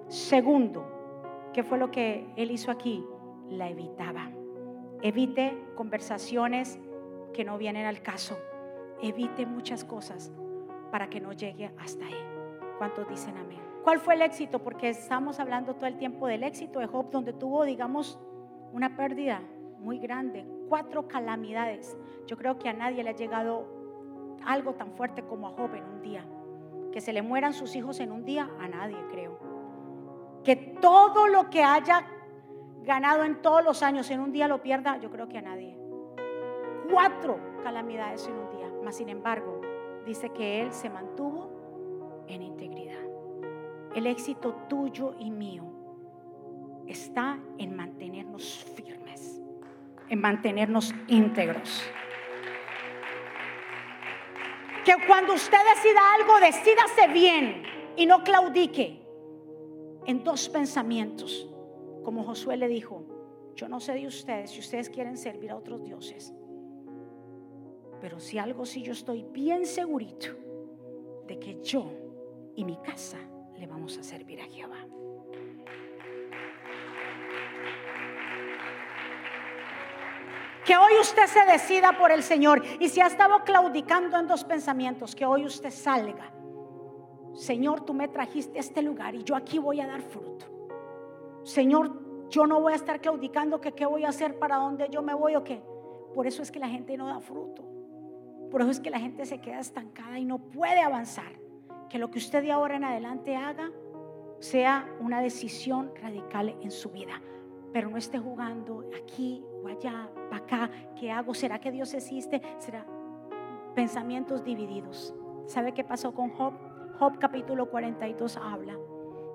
Segundo, ¿qué fue lo que él hizo aquí? La evitaba. Evite conversaciones que no vienen al caso. Evite muchas cosas para que no llegue hasta ahí. ¿Cuántos dicen amén? ¿Cuál fue el éxito? Porque estamos hablando todo el tiempo del éxito de Job, donde tuvo, digamos, una pérdida muy grande, cuatro calamidades. Yo creo que a nadie le ha llegado algo tan fuerte como a Job en un día. Que se le mueran sus hijos en un día, a nadie creo. Que todo lo que haya ganado en todos los años en un día lo pierda, yo creo que a nadie. Cuatro calamidades en un día. Mas sin embargo, dice que Él se mantuvo en integridad. El éxito tuyo y mío está en mantenernos firmes, en mantenernos íntegros. Que cuando usted decida algo, decídase bien y no claudique en dos pensamientos. Como Josué le dijo, yo no sé de ustedes si ustedes quieren servir a otros dioses. Pero si algo sí yo estoy bien segurito de que yo y mi casa le vamos a servir a Jehová. Que hoy usted se decida por el Señor y si ha estado claudicando en dos pensamientos, que hoy usted salga. Señor, tú me trajiste a este lugar y yo aquí voy a dar fruto. Señor, yo no voy a estar claudicando que qué voy a hacer, para dónde yo me voy o qué. Por eso es que la gente no da fruto. Por eso es que la gente se queda estancada y no puede avanzar. Que lo que usted de ahora en adelante haga sea una decisión radical en su vida. Pero no esté jugando aquí allá, para acá. ¿Qué hago? ¿Será que Dios existe? ¿Será pensamientos divididos? ¿Sabe qué pasó con Job? Job capítulo 42 habla.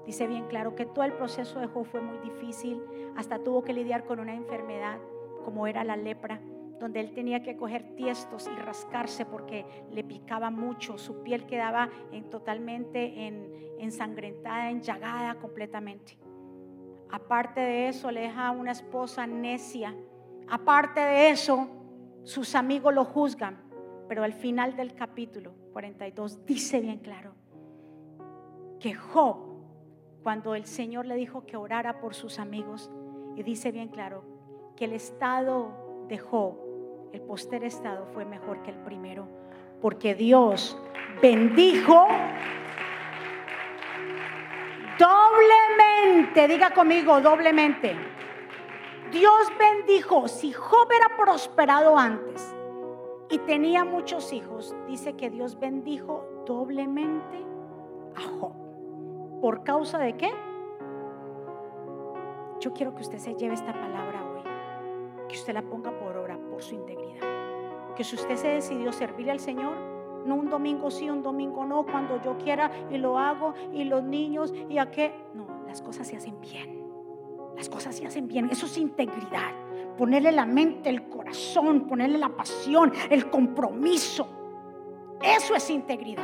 Dice bien claro que todo el proceso de Job fue muy difícil. Hasta tuvo que lidiar con una enfermedad como era la lepra donde él tenía que coger tiestos y rascarse porque le picaba mucho, su piel quedaba en, totalmente en, ensangrentada, enllagada completamente. Aparte de eso, le deja una esposa necia. Aparte de eso, sus amigos lo juzgan. Pero al final del capítulo 42 dice bien claro que Job, cuando el Señor le dijo que orara por sus amigos, y dice bien claro que el estado de Job el poster estado fue mejor que el primero, porque Dios bendijo doblemente, diga conmigo, doblemente. Dios bendijo, si Job era prosperado antes y tenía muchos hijos, dice que Dios bendijo doblemente a Job. ¿Por causa de qué? Yo quiero que usted se lleve esta palabra hoy, que usted la ponga por obra, por su integridad que si usted se decidió servirle al Señor, no un domingo sí, un domingo no, cuando yo quiera y lo hago, y los niños, y a qué. No, las cosas se hacen bien. Las cosas se hacen bien. Eso es integridad. Ponerle la mente, el corazón, ponerle la pasión, el compromiso. Eso es integridad.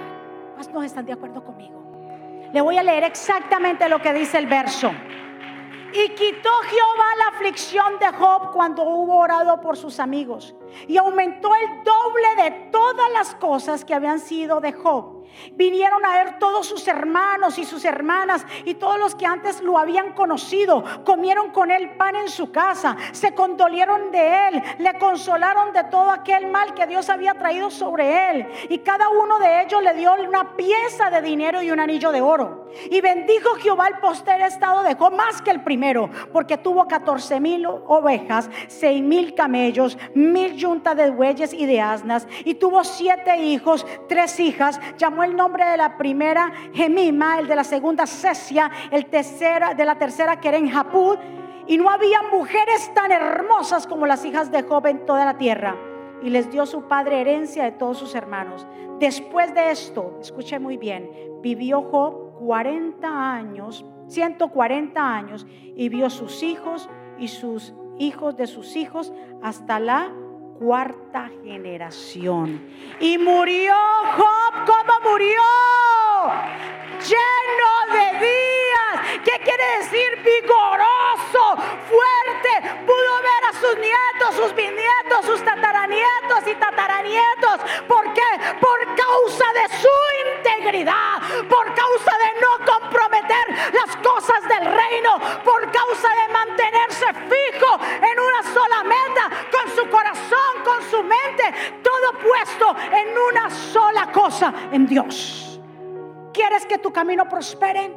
No están de acuerdo conmigo. Le voy a leer exactamente lo que dice el verso. Y quitó Jehová la aflicción de Job cuando hubo orado por sus amigos. Y aumentó el doble de todas las cosas que habían sido de Job Vinieron a ver todos sus hermanos y sus hermanas y todos los que antes lo habían conocido. Comieron con él pan en su casa, se condolieron de él, le consolaron de todo aquel mal que Dios había traído sobre él. Y cada uno de ellos le dio una pieza de dinero y un anillo de oro. Y bendijo Jehová el posterior estado dejó más que el primero, porque tuvo 14 mil ovejas, seis mil camellos, mil yuntas de bueyes y de asnas. Y tuvo siete hijos, tres hijas. Llamó el nombre de la primera Gemima, el de la segunda Cesia, el tercera, de la tercera Keren Japud. Y no había mujeres tan hermosas como las hijas de Job en toda la tierra. Y les dio su padre herencia de todos sus hermanos. Después de esto, escuche muy bien, vivió Job 40 años, 140 años, y vio sus hijos y sus hijos de sus hijos hasta la cuarta generación. Y murió Job como murió, lleno de días. ¿Qué quiere decir? Vigoroso, fuerte. Pudo ver a sus nietos, sus bisnietos, sus tataranietos y tataranietos. ¿Por qué? Por causa de su integridad, por causa de no comprometer las cosas del reino, por causa de mantenerse fijo en una sola meta, con su corazón, con su mente, todo puesto en una sola cosa, en Dios. ¿Quieres que tu camino prospere?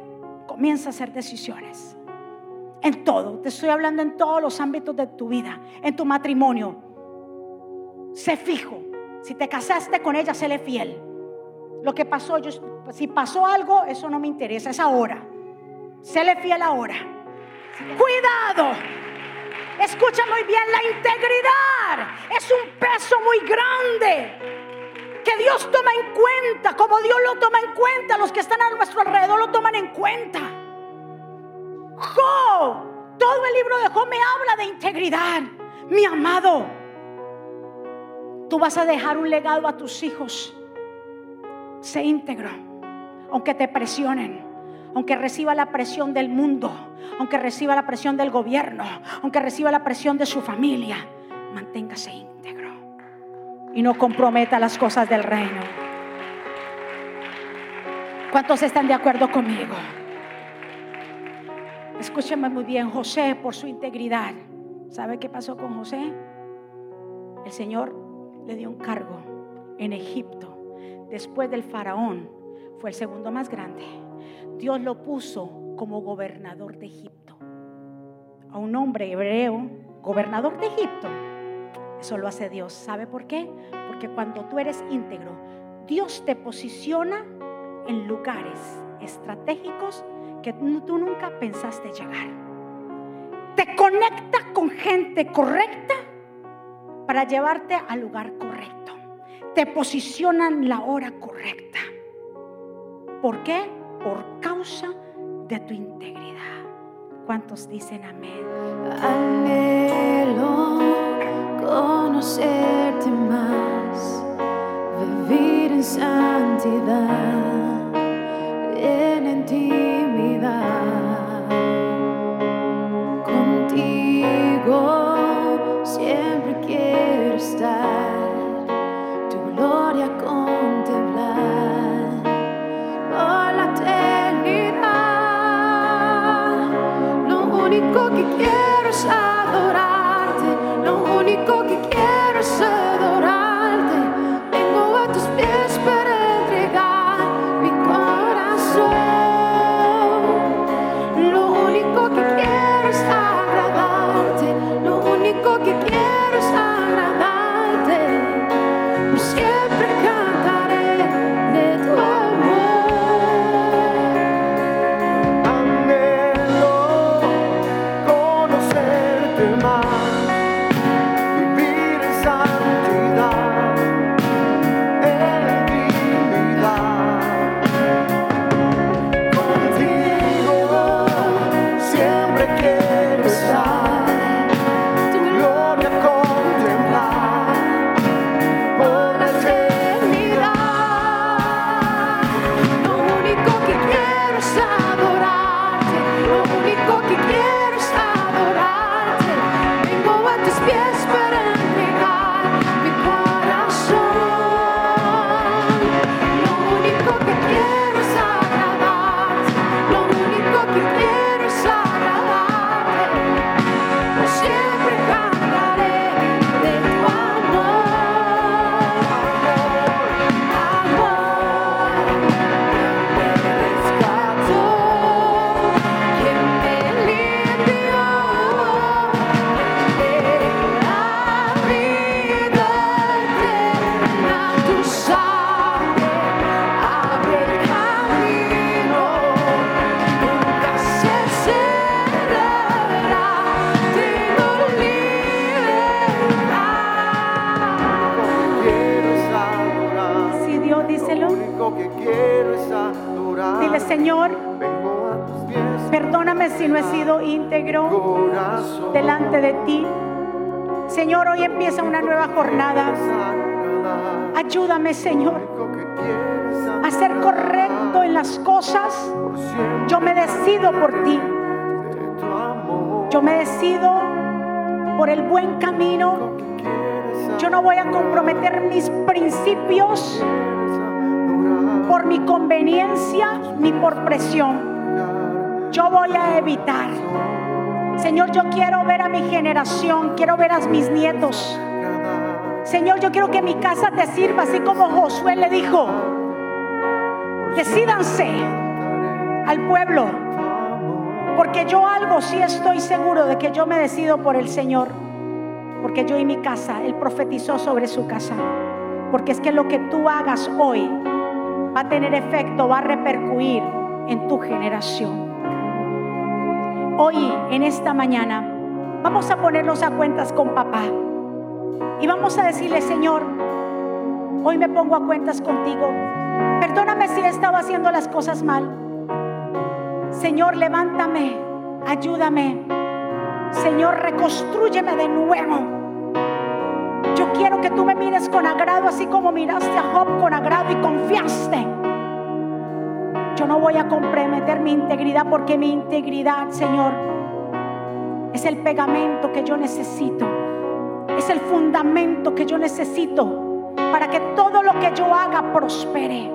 Comienza a hacer decisiones. En todo, te estoy hablando en todos los ámbitos de tu vida, en tu matrimonio. Sé fijo. Si te casaste con ella, séle fiel. Lo que pasó, si pasó algo, eso no me interesa, es ahora. Séle fiel ahora. Cuidado. Escucha muy bien, la integridad es un peso muy grande que Dios toma en cuenta, como Dios lo toma en cuenta, los que están a nuestro alrededor lo toman en cuenta. Job, todo el libro de Job me habla de integridad, mi amado. Tú vas a dejar un legado a tus hijos. Sé íntegro, aunque te presionen aunque reciba la presión del mundo, aunque reciba la presión del gobierno, aunque reciba la presión de su familia, manténgase íntegro y no comprometa las cosas del reino. ¿Cuántos están de acuerdo conmigo? Escúcheme muy bien, José por su integridad. ¿Sabe qué pasó con José? El Señor le dio un cargo en Egipto. Después del faraón, fue el segundo más grande. Dios lo puso como gobernador de Egipto. A un hombre hebreo, gobernador de Egipto. Eso lo hace Dios. ¿Sabe por qué? Porque cuando tú eres íntegro, Dios te posiciona en lugares estratégicos que tú nunca pensaste llegar. Te conecta con gente correcta para llevarte al lugar correcto. Te posiciona en la hora correcta. ¿Por qué? Por causa de tu integridad. ¿Cuántos dicen amén? Anhelo conocerte más, vivir en santidad, en intimidad. Por mi conveniencia ni por presión. Yo voy a evitar. Señor, yo quiero ver a mi generación, quiero ver a mis nietos. Señor, yo quiero que mi casa te sirva, así como Josué le dijo. Decídanse al pueblo, porque yo algo sí estoy seguro de que yo me decido por el Señor, porque yo y mi casa, Él profetizó sobre su casa, porque es que lo que tú hagas hoy va a tener efecto, va a repercutir en tu generación. Hoy, en esta mañana, vamos a ponernos a cuentas con papá y vamos a decirle, Señor, hoy me pongo a cuentas contigo. Perdóname si he estado haciendo las cosas mal. Señor, levántame, ayúdame. Señor, reconstrúyeme de nuevo. Yo quiero que tú me mires con agrado, así como miraste a Job con agrado y confiaste. Yo no voy a comprometer mi integridad porque mi integridad, Señor, es el pegamento que yo necesito. Es el fundamento que yo necesito para que todo lo que yo haga prospere.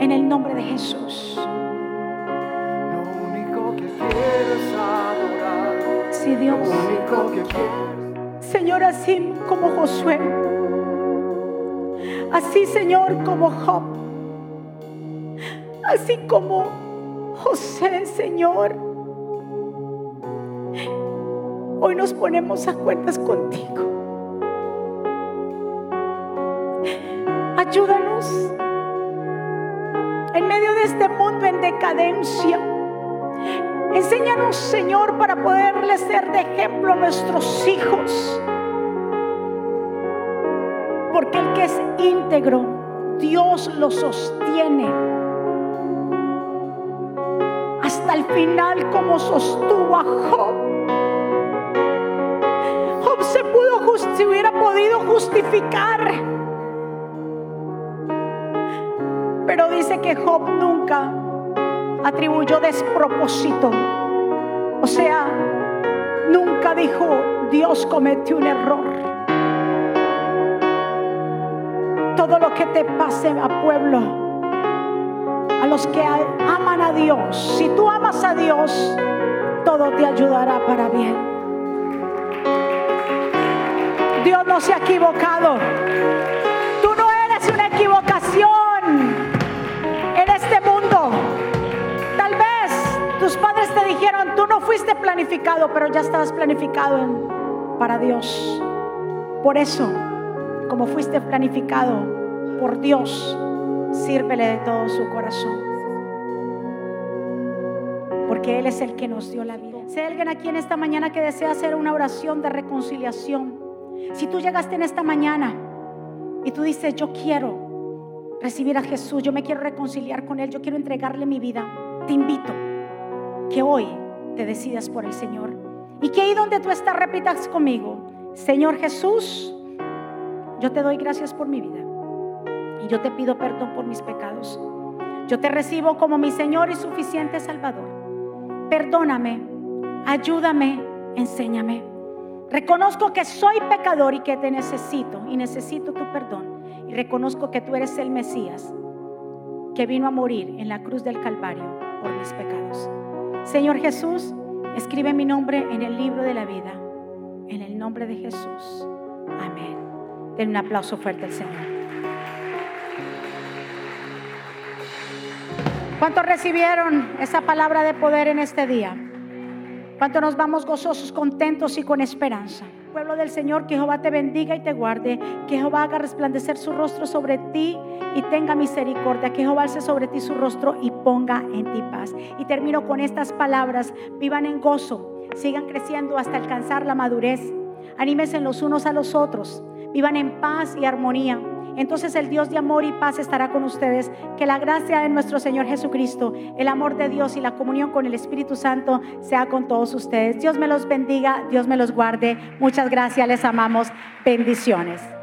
En el nombre de Jesús. Lo único que quieres adorar, Sí, Dios. lo único que quieres Señor, así como Josué. Así, Señor, como Job. Así como José, Señor. Hoy nos ponemos a cuentas contigo. Ayúdanos en medio de este mundo en decadencia. Enséñanos, Señor, para poderle ser de ejemplo a nuestros hijos. Porque el que es íntegro, Dios lo sostiene. Hasta el final, como sostuvo a Job. Job se pudo, se hubiera podido justificar. Pero dice que Job nunca atribuyó despropósito. O sea, nunca dijo, Dios cometió un error. Todo lo que te pase a pueblo, a los que aman a Dios, si tú amas a Dios, todo te ayudará para bien. Dios no se ha equivocado. Planificado, pero ya estabas planificado para Dios. Por eso, como fuiste planificado por Dios, sírvele de todo su corazón. Porque Él es el que nos dio la vida. Si hay alguien aquí en esta mañana que desea hacer una oración de reconciliación, si tú llegaste en esta mañana y tú dices, yo quiero recibir a Jesús, yo me quiero reconciliar con Él, yo quiero entregarle mi vida, te invito que hoy te decidas por el Señor. Y que ahí donde tú estás repitas conmigo, Señor Jesús, yo te doy gracias por mi vida. Y yo te pido perdón por mis pecados. Yo te recibo como mi Señor y suficiente Salvador. Perdóname, ayúdame, enséñame. Reconozco que soy pecador y que te necesito y necesito tu perdón. Y reconozco que tú eres el Mesías que vino a morir en la cruz del Calvario por mis pecados. Señor Jesús, escribe mi nombre en el libro de la vida. En el nombre de Jesús. Amén. Den un aplauso fuerte al Señor. ¿Cuántos recibieron esa palabra de poder en este día? ¿Cuántos nos vamos gozosos, contentos y con esperanza? Pueblo del Señor, que Jehová te bendiga y te guarde, que Jehová haga resplandecer su rostro sobre ti y tenga misericordia, que Jehová alce sobre ti su rostro y ponga en ti paz. Y termino con estas palabras, vivan en gozo, sigan creciendo hasta alcanzar la madurez, anímense los unos a los otros, vivan en paz y armonía entonces el Dios de amor y paz estará con ustedes. Que la gracia de nuestro Señor Jesucristo, el amor de Dios y la comunión con el Espíritu Santo sea con todos ustedes. Dios me los bendiga, Dios me los guarde. Muchas gracias, les amamos. Bendiciones.